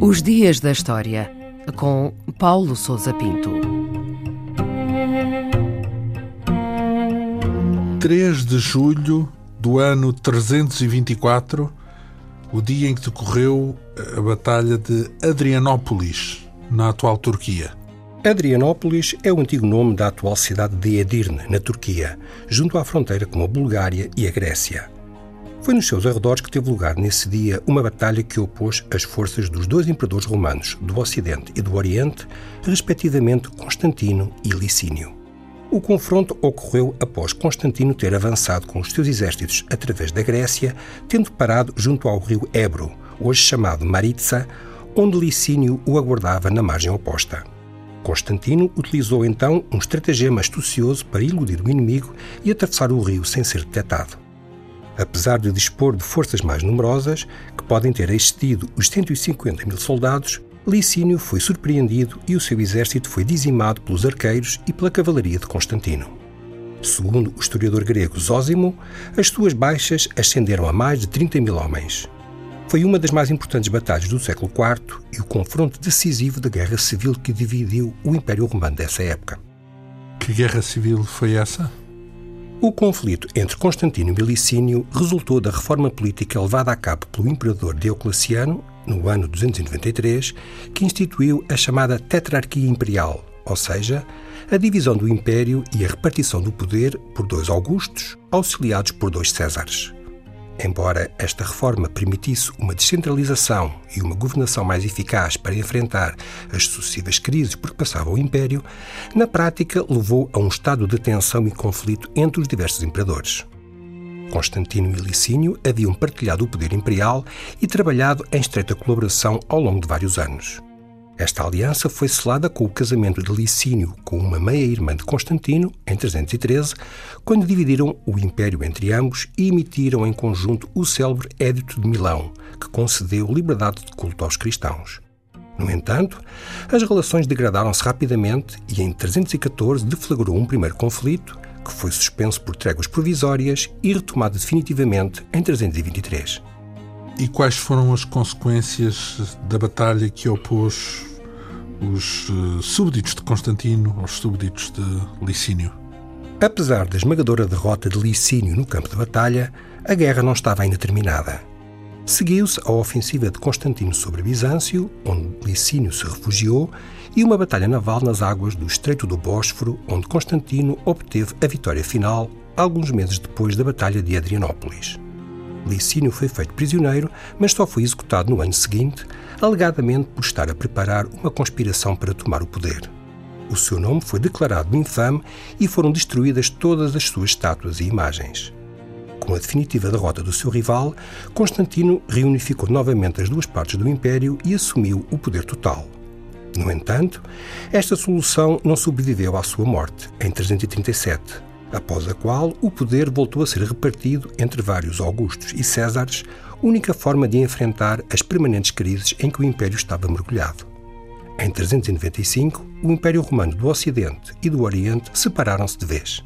Os Dias da História, com Paulo Souza Pinto. 3 de julho do ano 324, o dia em que decorreu a Batalha de Adrianópolis, na atual Turquia. Adrianópolis é o antigo nome da atual cidade de Edirne, na Turquia, junto à fronteira com a Bulgária e a Grécia. Foi nos seus arredores que teve lugar nesse dia uma batalha que opôs as forças dos dois imperadores romanos do Ocidente e do Oriente, respectivamente Constantino e Licínio. O confronto ocorreu após Constantino ter avançado com os seus exércitos através da Grécia, tendo parado junto ao rio Ebro, hoje chamado Maritsa, onde Licínio o aguardava na margem oposta. Constantino utilizou então um estratagema astucioso para iludir o inimigo e atravessar o rio sem ser detectado. Apesar de dispor de forças mais numerosas, que podem ter excedido os 150 mil soldados, Licínio foi surpreendido e o seu exército foi dizimado pelos arqueiros e pela cavalaria de Constantino. Segundo o historiador grego Zósimo, as suas baixas ascenderam a mais de 30 mil homens. Foi uma das mais importantes batalhas do século IV e o confronto decisivo da guerra civil que dividiu o Império Romano dessa época. Que guerra civil foi essa? O conflito entre Constantino e Licínio resultou da reforma política levada a cabo pelo imperador Diocleciano, no ano 293, que instituiu a chamada Tetrarquia Imperial, ou seja, a divisão do império e a repartição do poder por dois Augustos, auxiliados por dois Césares. Embora esta reforma permitisse uma descentralização e uma governação mais eficaz para enfrentar as sucessivas crises por que passava o Império, na prática levou a um estado de tensão e conflito entre os diversos imperadores. Constantino e Licínio haviam partilhado o poder imperial e trabalhado em estreita colaboração ao longo de vários anos. Esta aliança foi selada com o casamento de Licínio com uma meia-irmã de Constantino, em 313, quando dividiram o império entre ambos e emitiram em conjunto o célebre Édito de Milão, que concedeu liberdade de culto aos cristãos. No entanto, as relações degradaram-se rapidamente e em 314 deflagrou um primeiro conflito, que foi suspenso por tréguas provisórias e retomado definitivamente em 323. E quais foram as consequências da batalha que opôs os eh, súbditos de Constantino aos súbditos de Licínio? Apesar da esmagadora derrota de Licínio no campo de batalha, a guerra não estava ainda terminada. Seguiu-se a ofensiva de Constantino sobre Bizâncio, onde Licínio se refugiou, e uma batalha naval nas águas do Estreito do Bósforo, onde Constantino obteve a vitória final alguns meses depois da Batalha de Adrianópolis. Licínio foi feito prisioneiro, mas só foi executado no ano seguinte, alegadamente por estar a preparar uma conspiração para tomar o poder. O seu nome foi declarado infame e foram destruídas todas as suas estátuas e imagens. Com a definitiva derrota do seu rival, Constantino reunificou novamente as duas partes do Império e assumiu o poder total. No entanto, esta solução não sobreviveu à sua morte, em 337, após a qual o poder voltou a ser repartido entre vários Augustos e Césares, única forma de enfrentar as permanentes crises em que o Império estava mergulhado. Em 395, o Império Romano do Ocidente e do Oriente separaram-se de vez.